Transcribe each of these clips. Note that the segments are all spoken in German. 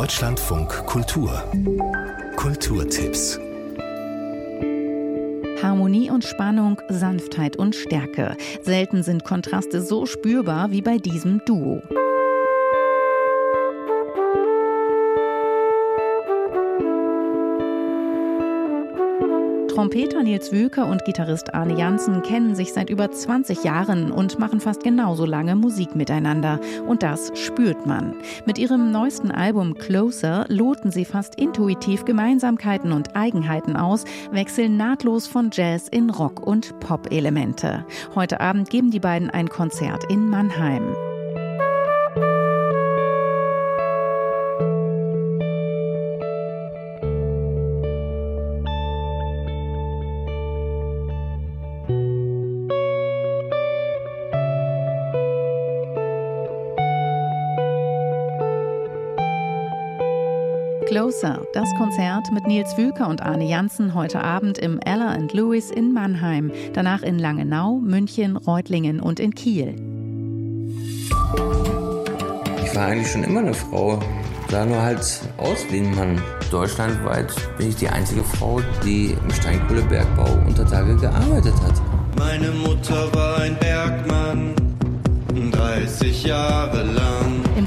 Deutschlandfunk Kultur Kulturtipps Harmonie und Spannung, Sanftheit und Stärke. Selten sind Kontraste so spürbar wie bei diesem Duo. Trompeter Nils Wülker und Gitarrist Arne Janssen kennen sich seit über 20 Jahren und machen fast genauso lange Musik miteinander. Und das spürt man. Mit ihrem neuesten Album Closer loten sie fast intuitiv Gemeinsamkeiten und Eigenheiten aus, wechseln nahtlos von Jazz in Rock- und Pop-Elemente. Heute Abend geben die beiden ein Konzert in Mannheim. Closer, das Konzert mit Nils Wülker und Arne Janssen heute Abend im Ella and Lewis in Mannheim, danach in Langenau, München, Reutlingen und in Kiel. Ich war eigentlich schon immer eine Frau, sah nur halt aus wie ein Mann. Deutschlandweit bin ich die einzige Frau, die im Steinkohlebergbau unter Tage gearbeitet hat. Meine Mutter war ein Bergmann, 30 Jahre lang.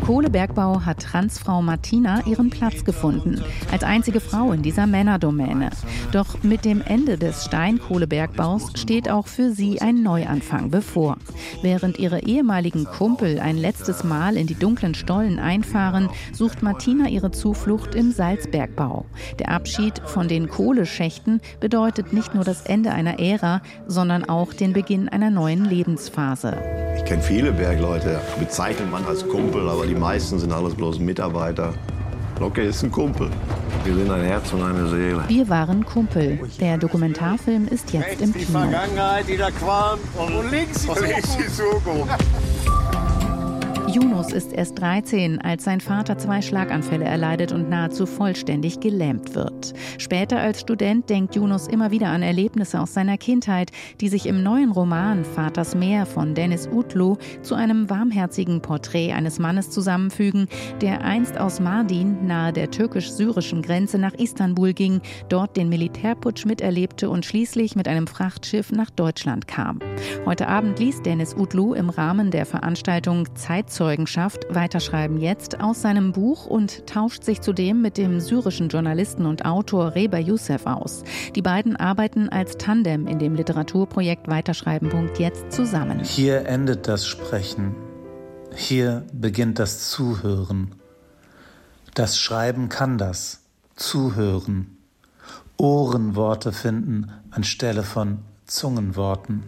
Kohlebergbau hat Transfrau Martina ihren Platz gefunden, als einzige Frau in dieser Männerdomäne. Doch mit dem Ende des Steinkohlebergbaus steht auch für sie ein Neuanfang bevor. Während ihre ehemaligen Kumpel ein letztes Mal in die dunklen Stollen einfahren, sucht Martina ihre Zuflucht im Salzbergbau. Der Abschied von den Kohleschächten bedeutet nicht nur das Ende einer Ära, sondern auch den Beginn einer neuen Lebensphase. Ich kenne viele Bergleute, bezeichnet man als Kumpel, aber die meisten sind alles bloß Mitarbeiter. Locke ist ein Kumpel. Wir sind ein Herz und eine Seele. Wir waren Kumpel. Der Dokumentarfilm ist jetzt im Kino. Vergangenheit, die da qualmt und links die Zukunft. Yunus ist erst 13, als sein Vater zwei Schlaganfälle erleidet und nahezu vollständig gelähmt wird. Später als Student denkt Yunus immer wieder an Erlebnisse aus seiner Kindheit, die sich im neuen Roman Vaters Meer von Dennis Utlu zu einem warmherzigen Porträt eines Mannes zusammenfügen, der einst aus Mardin nahe der türkisch-syrischen Grenze nach Istanbul ging, dort den Militärputsch miterlebte und schließlich mit einem Frachtschiff nach Deutschland kam. Heute Abend liest Dennis Utlu im Rahmen der Veranstaltung Zeitzeugen Zeugenschaft Weiterschreiben jetzt aus seinem Buch und tauscht sich zudem mit dem syrischen Journalisten und Autor Reba Youssef aus. Die beiden arbeiten als Tandem in dem Literaturprojekt Weiterschreiben. Jetzt zusammen. Hier endet das Sprechen. Hier beginnt das Zuhören. Das Schreiben kann das. Zuhören. Ohrenworte finden anstelle von Zungenworten.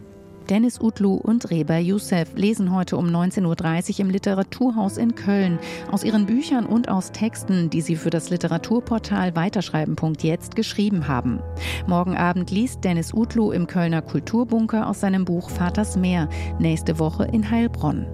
Dennis Utlu und Reba Youssef lesen heute um 19.30 Uhr im Literaturhaus in Köln aus ihren Büchern und aus Texten, die sie für das Literaturportal Weiterschreiben.jetzt geschrieben haben. Morgen Abend liest Dennis Utlu im Kölner Kulturbunker aus seinem Buch Vaters Meer, nächste Woche in Heilbronn.